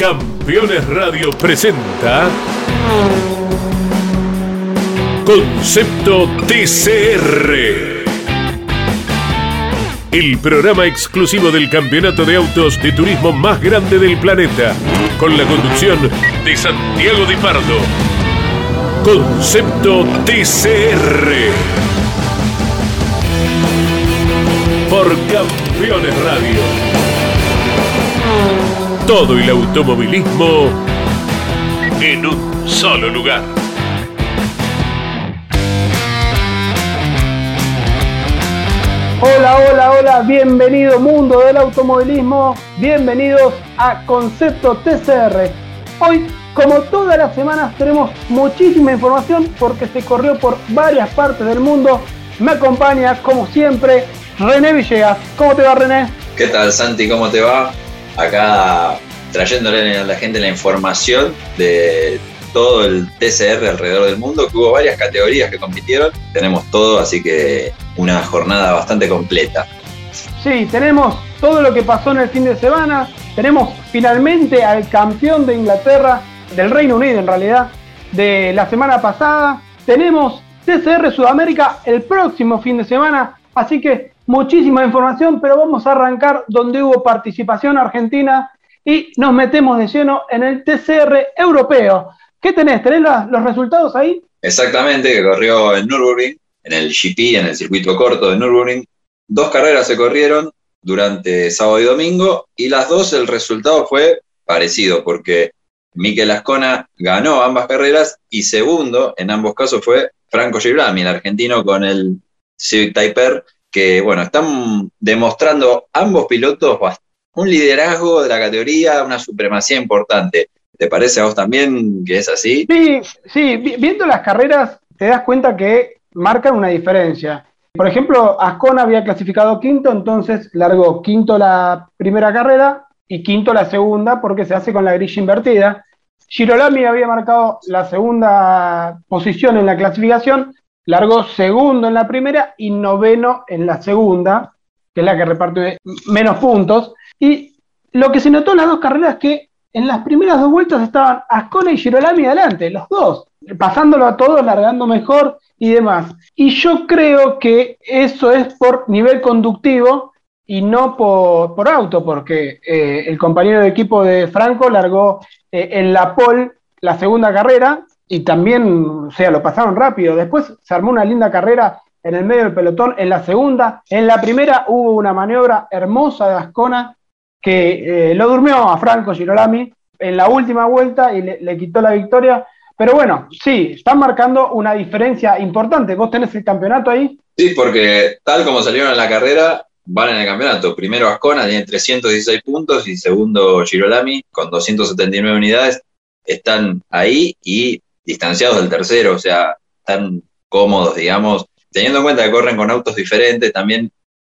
Campeones Radio presenta Concepto TCR. El programa exclusivo del campeonato de autos de turismo más grande del planeta, con la conducción de Santiago Di Pardo. Concepto TCR. Por Campeones Radio. Todo el automovilismo en un solo lugar. Hola, hola, hola, bienvenido mundo del automovilismo, bienvenidos a Concepto TCR. Hoy, como todas las semanas, tenemos muchísima información porque se corrió por varias partes del mundo. Me acompaña, como siempre, René Villegas. ¿Cómo te va, René? ¿Qué tal, Santi? ¿Cómo te va? Acá trayéndole a la gente la información de todo el TCR alrededor del mundo, que hubo varias categorías que compitieron. Tenemos todo, así que una jornada bastante completa. Sí, tenemos todo lo que pasó en el fin de semana. Tenemos finalmente al campeón de Inglaterra, del Reino Unido en realidad, de la semana pasada. Tenemos TCR Sudamérica el próximo fin de semana. Así que muchísima información, pero vamos a arrancar donde hubo participación argentina y nos metemos de lleno en el TCR europeo. ¿Qué tenés? ¿Tenés los resultados ahí? Exactamente, que corrió en Nürburgring, en el GP, en el circuito corto de Nürburgring. Dos carreras se corrieron durante sábado y domingo y las dos el resultado fue parecido porque Mikel Ascona ganó ambas carreras y segundo en ambos casos fue Franco Girolami, el argentino con el Civic Typer, que bueno, están demostrando ambos pilotos un liderazgo de la categoría, una supremacía importante. ¿Te parece a vos también que es así? Sí, sí, viendo las carreras te das cuenta que marcan una diferencia. Por ejemplo, Ascona había clasificado quinto, entonces largó quinto la primera carrera y quinto la segunda porque se hace con la grilla invertida. Girolami había marcado la segunda posición en la clasificación, largó segundo en la primera y noveno en la segunda, que es la que reparte menos puntos. Y lo que se notó en las dos carreras es que en las primeras dos vueltas estaban Ascona y Girolami adelante, los dos, pasándolo a todos, largando mejor y demás. Y yo creo que eso es por nivel conductivo y no por, auto, porque eh, el compañero de equipo de Franco largó eh, en la pole la segunda carrera y también, o sea, lo pasaron rápido. Después se armó una linda carrera en el medio del pelotón en la segunda. En la primera hubo una maniobra hermosa de Ascona que eh, lo durmió a Franco Girolami en la última vuelta y le, quitó la victoria. Pero bueno, sí, están marcando una diferencia importante. ¿Vos tenés el campeonato ahí? Sí, porque tal como salieron en la carrera, van en el campeonato. Primero Ascona tiene 316 puntos y segundo Girolami con 279 unidades. Están ahí y distanciados del tercero, o sea, están cómodos, digamos. Teniendo en cuenta que corren con autos diferentes, también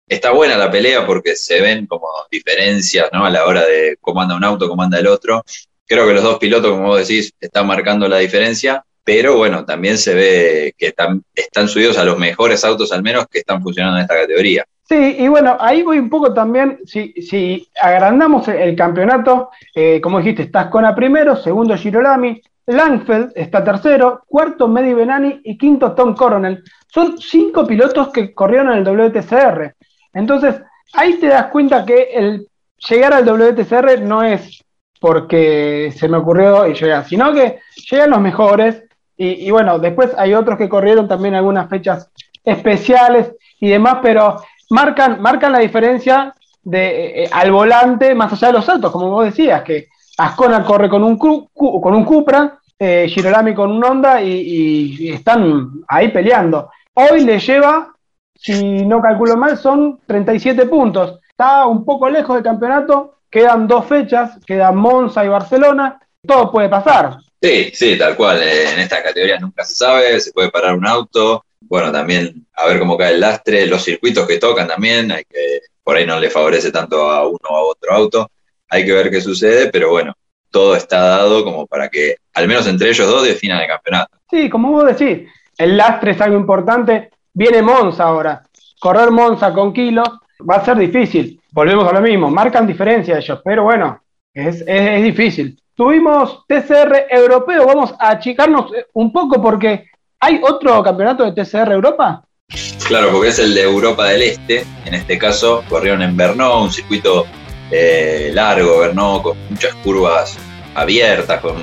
está buena la pelea porque se ven como diferencias ¿no? a la hora de cómo anda un auto, cómo anda el otro. Creo que los dos pilotos, como vos decís, están marcando la diferencia, pero bueno, también se ve que están, subidos a los mejores autos al menos que están funcionando en esta categoría. Sí, y bueno, ahí voy un poco también, si, agrandamos el, campeonato, eh, como dijiste, estás Cona primero, segundo Girolami, Langfeld está tercero, cuarto Medi Benani y quinto Tom Coronel. Son cinco pilotos que corrieron en el WTCR. Entonces, ahí te das cuenta que el llegar al WTCR no es porque se me ocurrió y llegar, sino que llegan los mejores. Y, bueno, después hay otros que corrieron también algunas fechas especiales y demás, pero marcan, marcan la diferencia de, eh, al volante más allá de los saltos, como vos decías, que Ascona corre con un Cupra, eh, Girolami con un Honda y, y, están ahí peleando. Hoy le lleva si no calculo mal, son 37 puntos. Está un poco lejos del campeonato, quedan dos fechas, quedan Monza y Barcelona, todo puede pasar. Sí, sí, tal cual. Eh, en esta categoría nunca se sabe, se puede parar un auto. Bueno, también a ver cómo cae el lastre, los circuitos que tocan también, hay que por ahí no le favorece tanto a uno o a otro auto. Hay que ver qué sucede, pero bueno, todo está dado como para que al menos entre ellos dos definan el campeonato. Sí, como vos decís, el lastre es algo importante. Viene Monza ahora. Correr Monza con kilos va a ser difícil. Volvemos a lo mismo. Marcan diferencia ellos, pero bueno, es, es, difícil. Tuvimos TCR europeo, vamos a achicarnos un poco porque ¿hay otro campeonato de TCR Europa? Claro, porque es el de Europa del Este. En este caso corrieron en Brno, un circuito eh, largo, con muchas curvas abiertas, con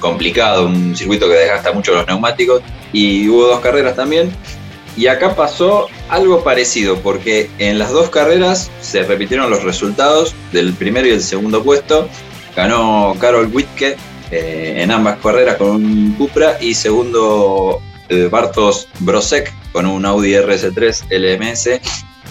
complicado, un circuito que desgasta mucho los neumáticos. Y hubo dos carreras también. Y acá pasó algo parecido, porque en las dos carreras se repitieron los resultados del primero y el segundo puesto. Ganó Carol Wittke eh, en ambas carreras con un Cupra y segundo eh, Bartos Brosek con un Audi RS3 LMS.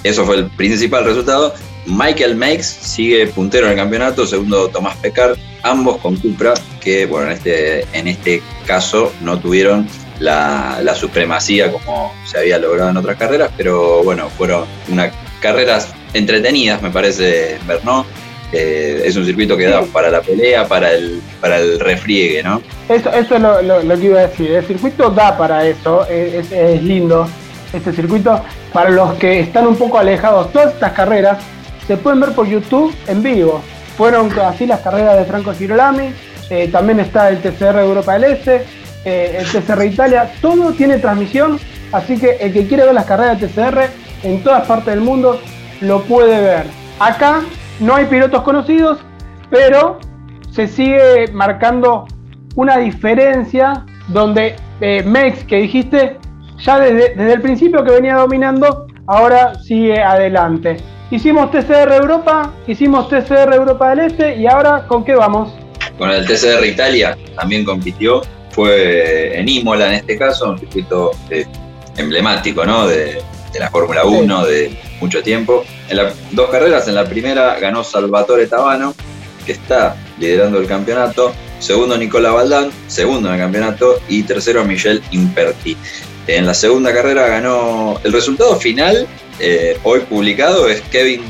Eso fue el principal resultado. Michael Makes sigue puntero en el campeonato, segundo Tomás Pecar, ambos con Cupra, que bueno, en este, en este caso no tuvieron la, supremacía como se había logrado en otras carreras, pero bueno, fueron unas carreras entretenidas, me parece, Bernó. Eh, es un circuito que da para la pelea, para el, para el refriegue, ¿no? Eso, eso es lo, que iba a decir. El circuito da para eso, es, es, lindo este circuito. Para los que están un poco alejados, todas estas carreras se pueden ver por YouTube en vivo. Fueron así las carreras de Franco Girolami, eh, también está el TCR Europa del Este, eh, el TCR Italia, todo tiene transmisión, así que el que quiere ver las carreras de TCR en todas partes del mundo lo puede ver. Acá no hay pilotos conocidos, pero se sigue marcando una diferencia donde eh, Mex, que dijiste, ya desde, desde, el principio que venía dominando, ahora sigue adelante. Hicimos TCR Europa, hicimos TCR Europa del Este y ahora ¿con qué vamos? Con el TCR Italia también compitió fue en Imola en este caso, un circuito eh, emblemático ¿no? de, la Fórmula 1 de mucho tiempo. En las dos carreras, en la primera ganó Salvatore Tabano, que está liderando el campeonato, segundo Nicola Valdán, segundo en el campeonato, y tercero Michel Imperti. En la segunda carrera ganó, el resultado final, eh, hoy publicado, es Kevin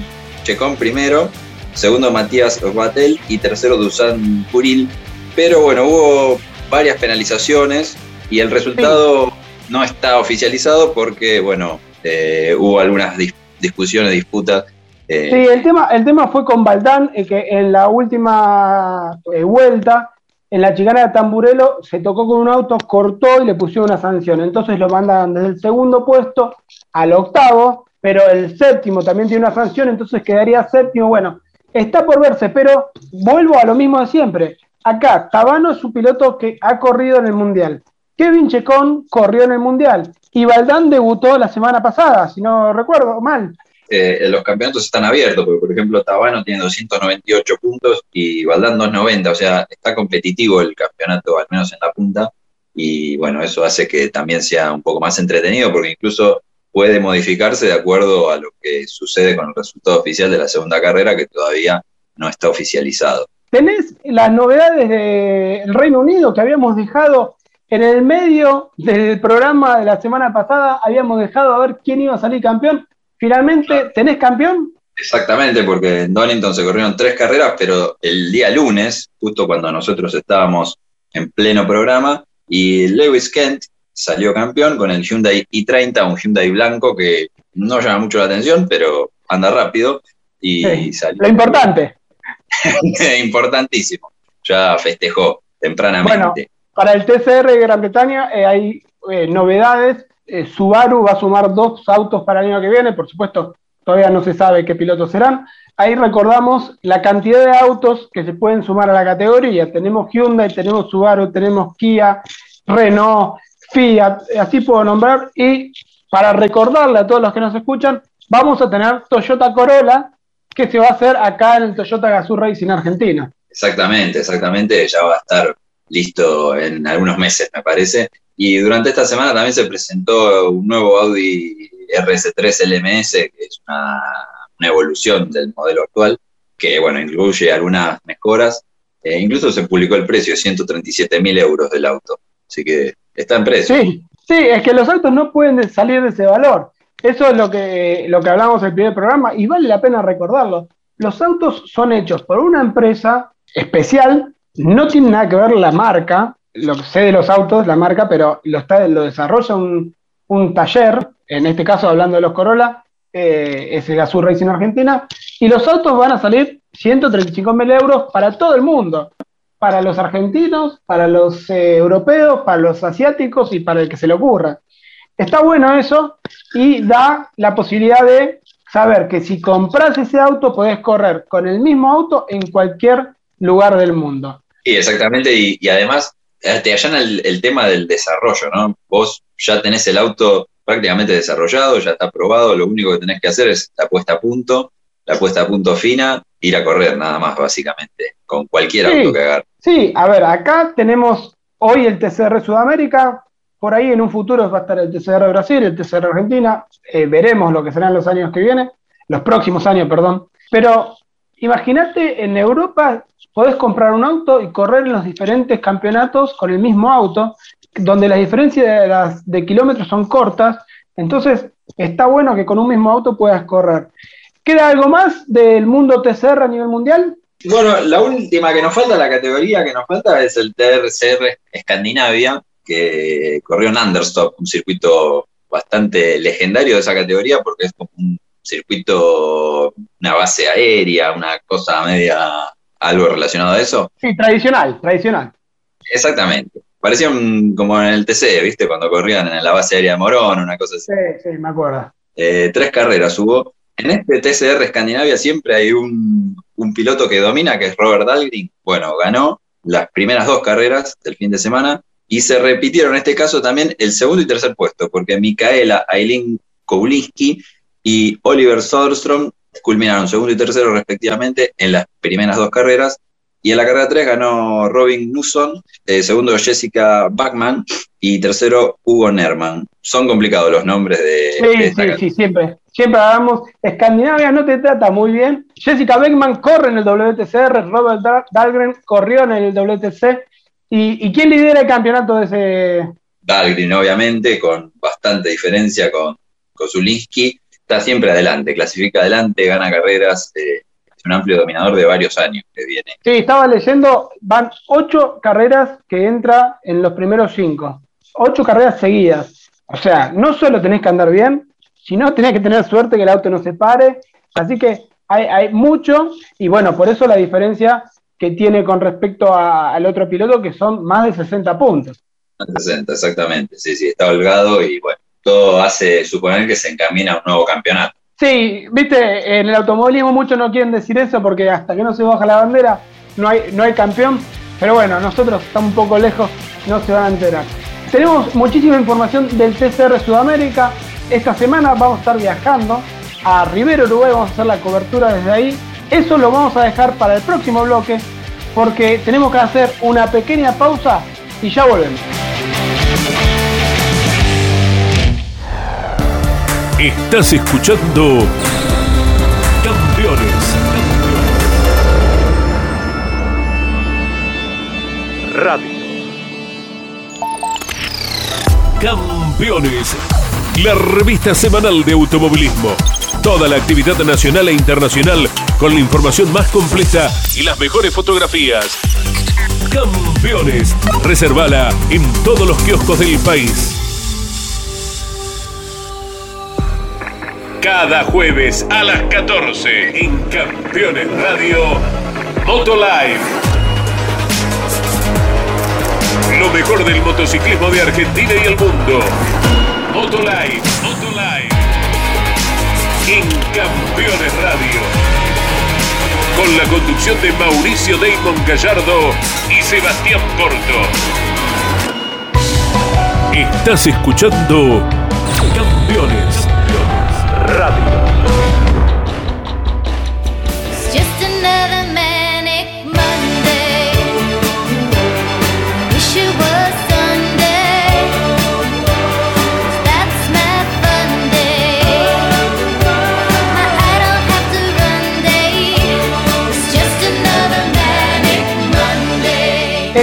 Checón primero, segundo Matías Batel y tercero Dusan Puril. Pero bueno, hubo varias penalizaciones y el resultado no está oficializado porque, bueno, eh, hubo algunas discusiones, disputas. Eh. Sí, el tema, el tema fue con Baldán, que en la última vuelta, en la chicana de Tamburelo, se tocó con un auto, cortó y le pusieron una sanción. Entonces lo mandan desde el segundo puesto al octavo, pero el séptimo también tiene una sanción, entonces quedaría séptimo. Bueno, está por verse, pero vuelvo a lo mismo de siempre. Acá, Tabano es un piloto que ha corrido en el Mundial. Kevin Checón corrió en el Mundial. Y Valdán debutó la semana pasada, si no recuerdo mal. Eh, los campeonatos están abiertos, porque por ejemplo Tabano tiene 298 puntos y Valdán 290, o sea, está competitivo el campeonato, al menos en la punta, y bueno, eso hace que también sea un poco más entretenido, porque incluso puede modificarse de acuerdo a lo que sucede con el resultado oficial de la segunda carrera, que todavía no está oficializado. ¿Tenés las novedades del Reino Unido que habíamos dejado en el medio del programa de la semana pasada? Habíamos dejado a ver quién iba a salir campeón. Finalmente, ¿tenés campeón? Exactamente, porque en Donington se corrieron tres carreras, pero el día lunes, justo cuando nosotros estábamos en pleno programa, y Lewis Kent salió campeón con el Hyundai i30, un Hyundai blanco que no llama mucho la atención, pero anda rápido. Y salió. Lo importante. importantísimo. Ya festejó tempranamente. Bueno, para el TCR de Gran Bretaña eh, hay eh, novedades. Eh, Subaru va a sumar dos autos para el año que viene, por supuesto, todavía no se sabe qué pilotos serán. Ahí recordamos la cantidad de autos que se pueden sumar a la categoría. Tenemos Hyundai, tenemos Subaru, tenemos Kia, Renault, Fiat, así puedo nombrar. Y para recordarle a todos los que nos escuchan, vamos a tener Toyota Corolla, que se va a hacer acá en el Toyota Gazoo Racing Argentina. Exactamente, exactamente, ya va a estar listo en algunos meses, me parece. Y durante esta semana también se presentó un nuevo Audi RS3 LMS, que es una, evolución del modelo actual, que bueno, incluye algunas mejoras. E incluso se publicó el precio, 137 mil euros del auto. Así que está en precio. Sí, sí, es que los autos no pueden salir de ese valor. Eso es lo que, lo que hablamos en el primer programa y vale la pena recordarlo. Los autos son hechos por una empresa especial, no tiene nada que ver la marca, lo que sé de los autos, la marca, pero lo, está, lo desarrolla un, taller, en este caso hablando de los Corolla, eh, es el Gazoo Racing Argentina, y los autos van a salir 135 mil euros para todo el mundo, para los argentinos, para los eh, europeos, para los asiáticos y para el que se le ocurra. Está bueno eso y da la posibilidad de saber que si compras ese auto podés correr con el mismo auto en cualquier lugar del mundo. Sí, exactamente, y, además eh, te allana el, tema del desarrollo, ¿no? Vos ya tenés el auto prácticamente desarrollado, ya está probado, lo único que tenés que hacer es la puesta a punto, la puesta a punto fina, ir a correr nada más, básicamente, con cualquier auto que agarre. Sí, a ver, acá tenemos hoy el TCR Sudamérica, por ahí en un futuro va a estar el TCR Brasil, el TCR Argentina, eh, veremos lo que serán los años que vienen, los próximos años, perdón. Pero imagínate, en Europa podés comprar un auto y correr en los diferentes campeonatos con el mismo auto, donde las diferencias de, las, de kilómetros son cortas, entonces está bueno que con un mismo auto puedas correr. ¿Queda algo más del mundo TCR a nivel mundial? Bueno, la última que nos falta, la categoría que nos falta es el TRCR Escandinavia, que corrió en Understop, un circuito bastante legendario de esa categoría porque es como un circuito, una base aérea, una cosa media, algo relacionado a eso. Sí, tradicional, tradicional. Exactamente. Parecían como en el TC, ¿viste? Cuando corrían en la base aérea de Morón, una cosa así. Sí, sí, me acuerdo. Eh, tres carreras hubo. En este TCR Escandinavia siempre hay un, piloto que domina, que es Robert Dahlgren. Bueno, ganó las primeras dos carreras del fin de semana y se repitieron en este caso también el segundo y tercer puesto, porque Micaela Aileen Koulinski y Oliver Soderstrom culminaron segundo y tercero respectivamente en las primeras dos carreras. Y en la carrera 3 ganó Robin Newson, eh, segundo Jessica Bachman y tercero Hugo Nerman. Son complicados los nombres de. Sí, sí, sí, siempre. Siempre hablamos. Escandinavia no te trata muy bien. Jessica Beckman corre en el WTCR, Robert Dahlgren corrió en el WTC. ¿Y, quién lidera el campeonato de ese? Dahlgren, obviamente, con bastante diferencia con, con Zulinski está siempre adelante, clasifica adelante, gana carreras, eh, es un amplio dominador de varios años que viene. Sí, estaba leyendo, van ocho carreras que entra en los primeros cinco, ocho carreras seguidas. O sea, no solo tenés que andar bien, sino tenés que tener suerte que el auto no se pare. Así que hay, mucho, y bueno, por eso la diferencia que tiene con respecto al otro piloto, que son más de 60 puntos. 60, exactamente, sí, sí, está holgado y bueno, todo hace suponer que se encamina a un nuevo campeonato. Sí, viste, en el automovilismo muchos no quieren decir eso porque hasta que no se baja la bandera no hay, no hay campeón, pero bueno, nosotros estamos un poco lejos, no se van a enterar. Tenemos muchísima información del TCR Sudamérica. Esta semana vamos a estar viajando a Rivero, Uruguay, vamos a hacer la cobertura desde ahí. Eso lo vamos a dejar para el próximo bloque porque tenemos que hacer una pequeña pausa y ya volvemos. Estás escuchando Campeones. La revista semanal de automovilismo. Toda la actividad nacional e internacional con la información más completa y las mejores fotografías. Campeones. Reservala en todos los kioscos del país. Cada jueves a las 14 en Campeones Radio Motolive. Lo mejor del motociclismo de Argentina y el mundo. Motolive, Motolive. En Campeones Radio. Con la conducción de Mauricio Damon Gallardo y Sebastián Porto. Estás escuchando Campeones Radio.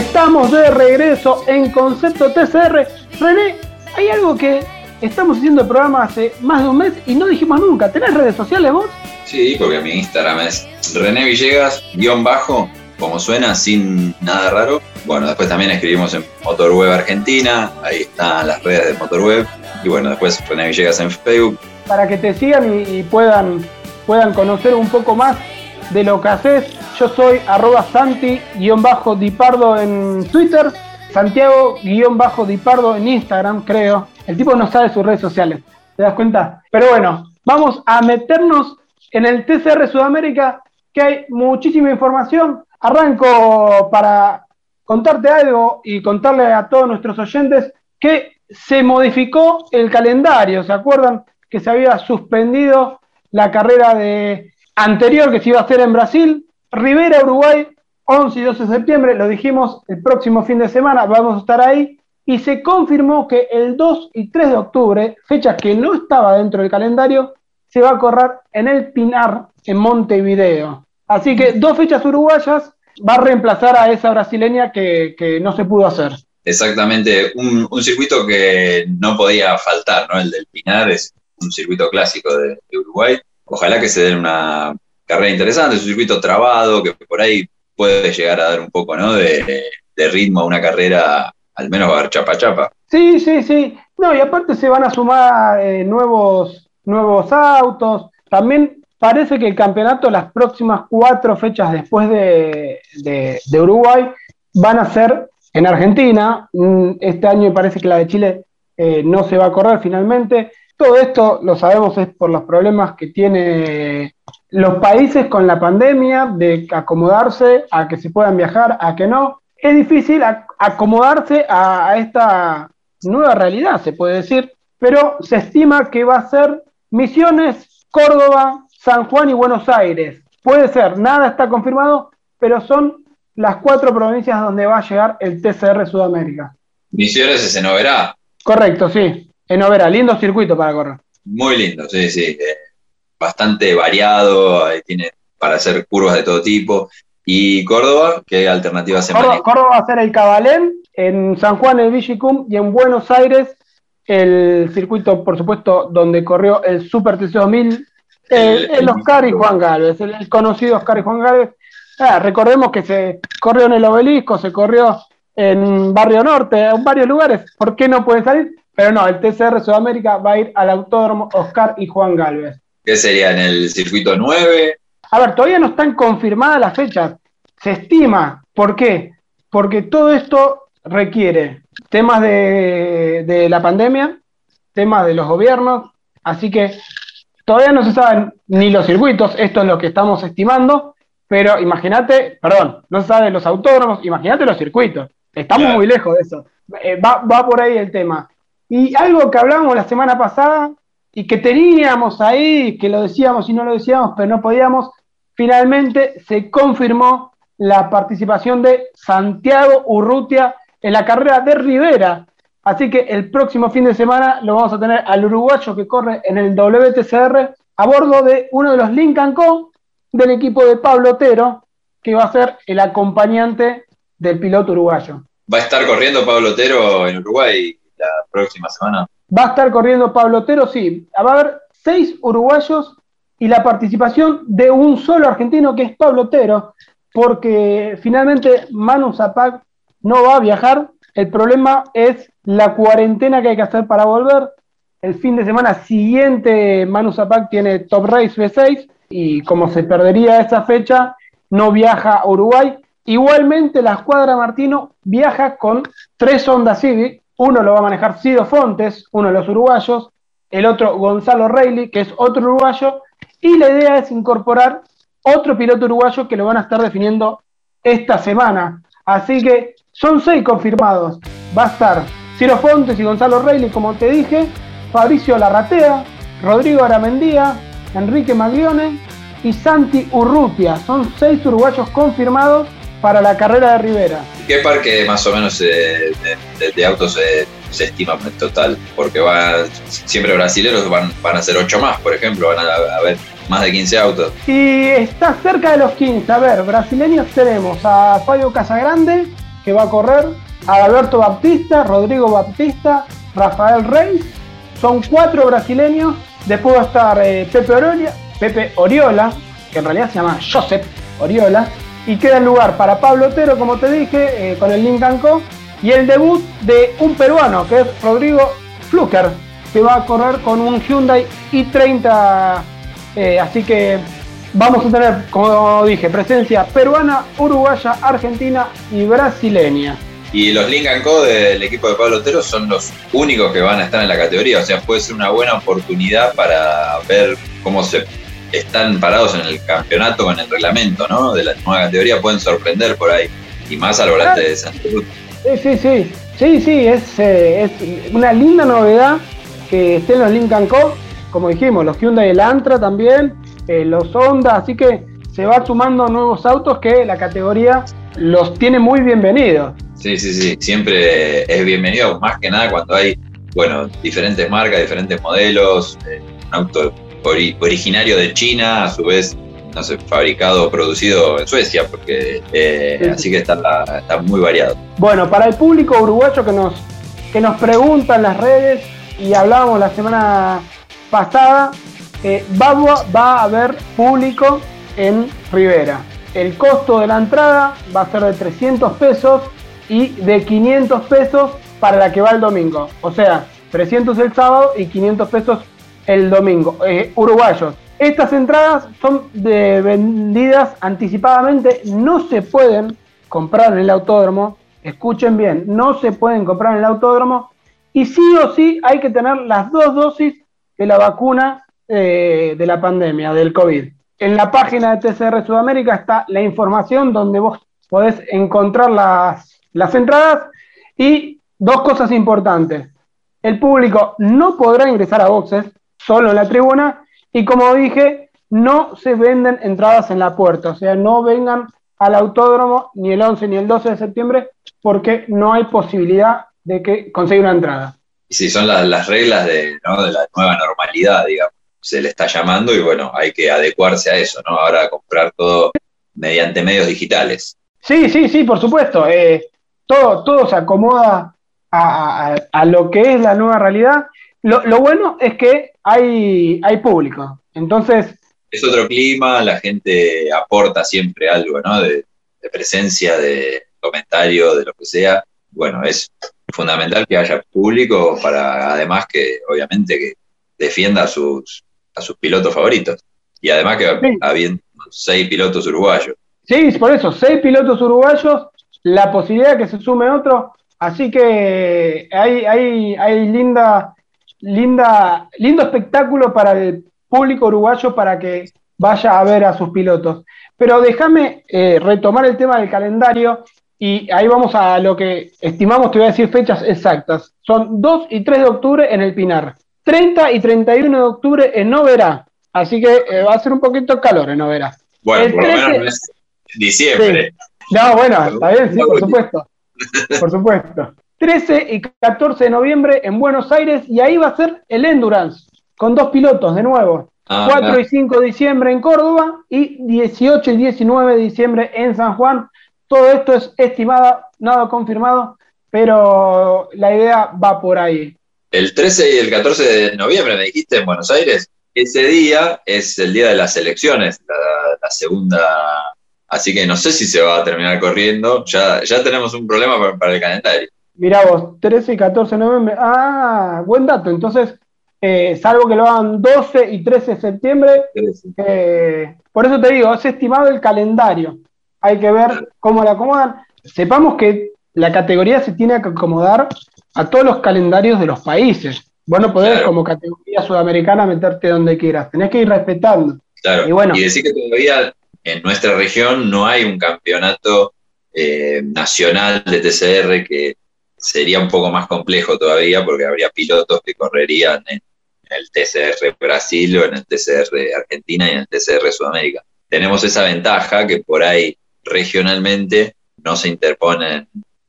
Estamos de regreso en Concepto TCR. René, hay algo que Estamos haciendo el programa hace más de un mes y no dijimos nunca. ¿Tenés redes sociales vos? Sí, porque mi Instagram es René Villegas, guion bajo, como suena, sin nada raro. Bueno, después también escribimos en Motorweb Argentina, ahí están las redes de Motorweb. Y bueno, después René Villegas en Facebook. Para que te sigan y, puedan, puedan conocer un poco más de lo que haces. Yo soy arroba santi-dipardo en Twitter, Santiago-dipardo en Instagram, creo. El tipo no sabe sus redes sociales, ¿te das cuenta? Pero bueno, vamos a meternos en el TCR Sudamérica, que hay muchísima información. Arranco para contarte algo y contarle a todos nuestros oyentes que se modificó el calendario. ¿Se acuerdan que se había suspendido la carrera de anterior que se iba a hacer en Brasil? Rivera, Uruguay, 11 y 12 de septiembre, lo dijimos, el próximo fin de semana vamos a estar ahí. Y se confirmó que el 2 y 3 de octubre, fecha que no estaba dentro del calendario, se va a correr en el Pinar, en Montevideo. Así que dos fechas uruguayas va a reemplazar a esa brasileña que, no se pudo hacer. Exactamente, un, circuito que no podía faltar, ¿no? El del Pinar es un circuito clásico de, Uruguay. Ojalá que se den una carrera interesante, es un circuito trabado que por ahí puede llegar a dar un poco, ¿no? De, ritmo a una carrera, al menos va a haber chapa chapa. Sí, sí, sí. No, y aparte se van a sumar eh, nuevos, nuevos autos. También parece que el campeonato, las próximas cuatro fechas después de, Uruguay, van a ser en Argentina. Mm, este año parece que la de Chile eh, no se va a correr finalmente. Todo esto lo sabemos es por los problemas que tiene los países con la pandemia, de acomodarse a que se puedan viajar, a que no. Es difícil acomodarse a esta nueva realidad, se puede decir, pero se estima que va a ser Misiones, Córdoba, San Juan y Buenos Aires. Puede ser, nada está confirmado, pero son las cuatro provincias donde va a llegar el TCR Sudamérica. Misiones es en Oberá. Correcto, sí, en Oberá. Lindo circuito para correr. Muy lindo, sí, sí. Eh, bastante variado, tiene para hacer curvas de todo tipo. ¿Y Córdoba? ¿Qué alternativas se Córdoba, Córdoba va a ser el Cabalén, en San Juan el Villicum y en Buenos Aires el circuito, por supuesto, donde corrió el Super TC 2000 el, Oscar y Juan Gálvez, el, conocido Oscar y Juan Gálvez. Ah, recordemos que se corrió en el Obelisco, se corrió en Barrio Norte, en varios lugares. ¿Por qué no puede salir? Pero no, el TCR Sudamérica va a ir al Autódromo Oscar y Juan Gálvez. ¿Qué sería en el circuito 9? A ver, todavía no están confirmadas las fechas. Se estima. ¿Por qué? Porque todo esto requiere temas de, de la pandemia, temas de los gobiernos, así que Todavía no se saben ni los circuitos, esto es lo que estamos estimando, pero imagínate, perdón, no se saben los autódromos, imagínate los circuitos. Estamos muy lejos de eso. Eh, va, va por ahí el tema. Y algo que hablamos la semana pasada y que teníamos ahí, que lo decíamos y no lo decíamos, pero no podíamos, finalmente se confirmó la participación de Santiago Urrutia en la carrera de Rivera, Así que el próximo fin de semana lo vamos a tener al uruguayo que corre en el WTCR a bordo de uno de los Lincoln Co del equipo de Pablo Otero, que va a ser el acompañante del piloto uruguayo. ¿Va a estar corriendo Pablo Otero en Uruguay la próxima semana? Va a estar corriendo Pablo Otero, sí. Va a haber seis uruguayos y la participación de un solo argentino que es Pablo Otero, porque finalmente Manu Zapac no va a viajar. El problema es la cuarentena que hay que hacer para volver. El fin de semana siguiente Manu Zapac tiene Top Race V6 y como se perdería esa fecha, no viaja a Uruguay. Igualmente la escuadra Martino viaja con tres Honda Civic, uno lo va a manejar Cido Fontes, uno de los uruguayos, el otro Gonzalo Reilly, que es otro uruguayo, y la idea es incorporar otro piloto uruguayo que lo van a estar definiendo esta semana. Así que son seis confirmados. Va a estar Ciro Fontes y Gonzalo Reilly, como te dije, Fabricio Larratea, Rodrigo Aramendía, Enrique Maglione y Santi Urrutia. Son seis uruguayos confirmados para la carrera de Rivera. ¿Qué parque más o menos de, autos se, estima en total? Porque va, siempre brasileños van, van a ser ocho más, por ejemplo, van a haber más de 15 autos. Y está cerca de los 15. A ver, brasileños tenemos a Fabio Casagrande, que va a correr, Alberto Baptista, Rodrigo Baptista, Rafael Reis. Son cuatro brasileños. Después va a estar eh, Pepe, Oriola, Pepe Oriola, que en realidad se llama Josep Oriola. Y queda el lugar para Pablo Otero, como te dije, eh, con el Lincoln Co. Y el debut de un peruano, que es Rodrigo Fluker, que va a correr con un Hyundai i30. Eh, así que vamos a tener, como dije, presencia peruana, uruguaya, argentina y brasileña. Y los Link Co del equipo de Pablo Otero son los únicos que van a estar en la categoría, o sea, puede ser una buena oportunidad para ver cómo se están parados en el campeonato con el reglamento, ¿no? De la nueva categoría pueden sorprender por ahí, y más al volante de Santa Cruz. Sí, sí, sí, sí, sí, es, eh, es una linda novedad que estén los Lincoln Co, como dijimos, los Hyundai Elantra también, eh, los Honda, así que se va sumando nuevos autos que la categoría los tiene muy bienvenidos. Sí, sí, sí, siempre es bienvenido, más que nada cuando hay, bueno, diferentes marcas, diferentes modelos, eh, un auto originario de China, a su vez, no sé, fabricado, producido en Suecia, porque eh, así que está, está muy variado. Bueno, para el público uruguayo que nos, que nos pregunta en las redes, y hablábamos la semana pasada, eh, va, va a haber público en Rivera. El costo de la entrada va a ser de 300 pesos y de 500 pesos para la que va el domingo. O sea, 300 el sábado y 500 pesos el domingo. Eh, uruguayos. Estas entradas son vendidas anticipadamente, no se pueden comprar en el autódromo. Escuchen bien, no se pueden comprar en el autódromo. Y sí o sí hay que tener las dos dosis de la vacuna eh, de la pandemia, del COVID. En la página de TCR Sudamérica está la información donde vos podés encontrar las, las entradas y dos cosas importantes. El público no podrá ingresar a boxes, solo en la tribuna, y como dije, no se venden entradas en la puerta, o sea, no vengan al autódromo ni el 11 ni el 12 de septiembre porque no hay posibilidad de que consiga una entrada. Y sí, son las, reglas de, de la nueva normalidad, digamos. Se le está llamando y bueno, hay que adecuarse a eso, ¿no? Ahora comprar todo mediante medios digitales. Sí, sí, sí, por supuesto. Eh, todo, todo se acomoda a, lo que es la nueva realidad. Lo, bueno es que hay, hay público. Entonces. Es otro clima, la gente aporta siempre algo, ¿no? De, presencia, de comentario, de lo que sea. Bueno, es fundamental que haya público para, además, que obviamente que defienda a sus, a sus pilotos favoritos. Y además que habiendo seis pilotos uruguayos. Sí, por eso, seis pilotos uruguayos, la posibilidad de que se sume otro. Así que hay, hay, hay linda, linda, lindo espectáculo para el público uruguayo para que vaya a ver a sus pilotos. Pero déjame eh, retomar el tema del calendario y ahí vamos a lo que estimamos, te voy a decir fechas exactas. Son 2 y 3 de octubre en el Pinar, 30 y 31 de octubre en Noverá. Así que eh, va a ser un poquito calor en Noverá. Bueno, por lo menos es diciembre. No, bueno, está bien, sí, por supuesto. Por supuesto. 13 y 14 de noviembre en Buenos Aires y ahí va a ser el Endurance, con dos pilotos de nuevo. 4 ah, y 5 de diciembre en Córdoba y 18 y 19 de diciembre en San Juan. Todo esto es estimado, nada confirmado, pero la idea va por ahí. El 13 y el 14 de noviembre, me dijiste, en Buenos Aires. Ese día es el día de las elecciones, la segunda Así que no sé si se va a terminar corriendo. Ya, ya tenemos un problema para, el calendario. Mirá vos, 13 y 14 de noviembre. Ah, buen dato. Entonces, eh, salvo que lo hagan 12 y 13 de septiembre. Eh, por eso te digo, es estimado el calendario. Hay que ver cómo la acomodan. Sepamos que la categoría se tiene que acomodar a todos los calendarios de los países. Vos no podés como categoría sudamericana meterte donde quieras. Tenés que ir respetando. Claro. Y, bueno, y decir que todavía en nuestra región no hay un campeonato eh, nacional de TCR que sería un poco más complejo todavía porque habría pilotos que correrían en, el TCR Brasil o en el TCR Argentina y en el TCR Sudamérica. Tenemos esa ventaja que por ahí regionalmente no se interponen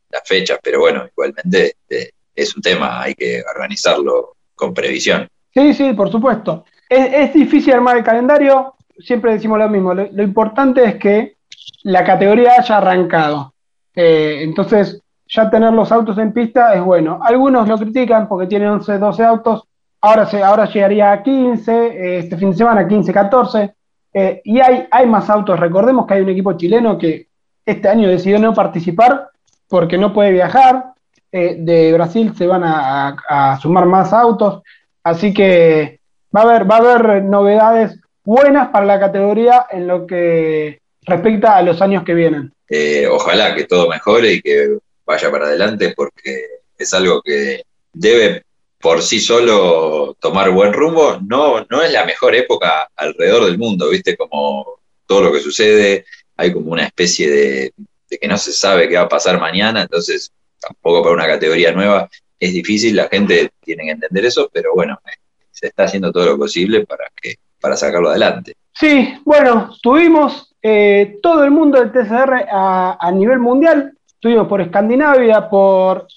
las fechas, pero bueno, igualmente este, es un tema, hay que organizarlo con previsión. Sí, sí, por supuesto. Es, difícil armar el calendario, siempre decimos lo mismo, lo, importante es que la categoría haya arrancado. Eh, entonces, ya tener los autos en pista es bueno. Algunos lo critican porque tienen 11, 12 autos, ahora, se, ahora llegaría a 15, eh, este fin de semana 15, 14, eh, y hay, hay más autos. Recordemos que hay un equipo chileno que este año decidió no participar porque no puede viajar. de Brasil se van a, sumar más autos, así que va a haber, va a haber novedades buenas para la categoría en lo que respecta a los años que vienen. Eh, ojalá que todo mejore y que vaya para adelante porque es algo que debe por sí solo tomar buen rumbo. No, no es la mejor época alrededor del mundo, ¿viste? Como todo lo que sucede, hay como una especie de, de que no se sabe qué va a pasar mañana, entonces tampoco para una categoría nueva es difícil, la gente tiene que entender eso, pero bueno, se está haciendo todo lo posible para, que, para sacarlo adelante. Sí, bueno, tuvimos eh, todo el mundo del TCR a, nivel mundial, estuvimos por Escandinavia, por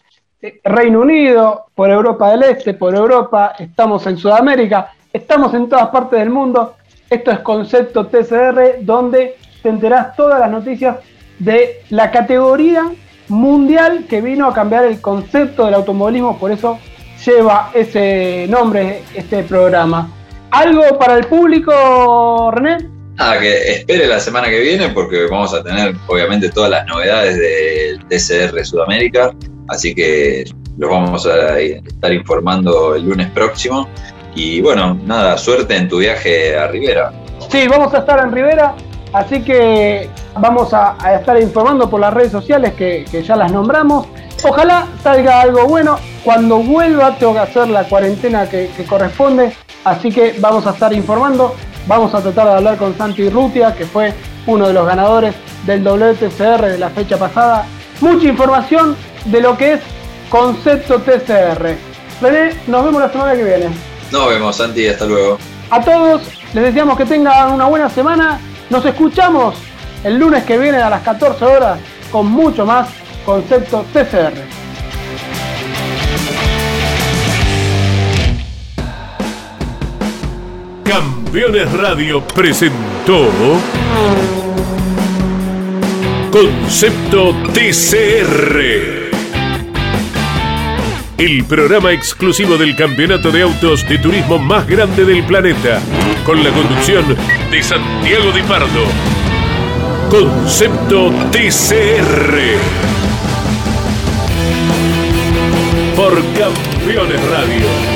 eh, Reino Unido, por Europa del Este, por Europa, estamos en Sudamérica, estamos en todas partes del mundo. Esto es Concepto TCR, donde te enterás todas las noticias de la categoría mundial que vino a cambiar el concepto del automovilismo, por eso lleva ese nombre este programa. ¿Algo para el público, René? Ah, que espere la semana que viene porque vamos a tener obviamente todas las novedades del TCR Sudamérica, así que los vamos a estar informando el lunes próximo. Y bueno, nada, suerte en tu viaje a Rivera. Sí, vamos a estar en Rivera Así que vamos a, estar informando por las redes sociales que, ya las nombramos. Ojalá salga algo bueno. Cuando vuelva tengo que hacer la cuarentena que, corresponde. Así que vamos a estar informando. Vamos a tratar de hablar con Santi Rutia, que fue uno de los ganadores del WTCR de la fecha pasada. Mucha información de lo que es concepto TCR. René, nos vemos la semana que viene. Nos vemos, Santi, hasta luego. A todos les deseamos que tengan una buena semana nos escuchamos el lunes que viene a las 14 horas con mucho más concepto TCR. Campeones Radio presentó Concepto TCR. El programa exclusivo del campeonato de autos de turismo más grande del planeta con la conducción de Santiago Di Pardo. Concepto TCR. Por Campeones Radio.